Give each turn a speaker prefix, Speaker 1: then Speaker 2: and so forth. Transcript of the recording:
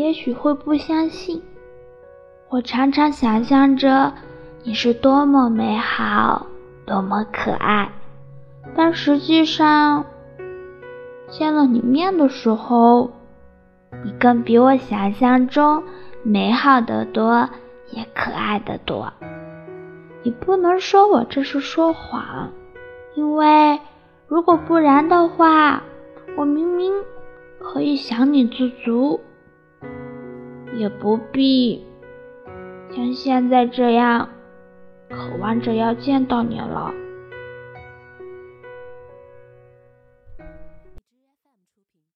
Speaker 1: 也许会不相信。我常常想象着你是多么美好，多么可爱，但实际上，见了你面的时候，你更比我想象中美好的多，也可爱的多。你不能说我这是说谎，因为如果不然的话，我明明可以想你知足，也不必像现在这样渴望着要见到你了。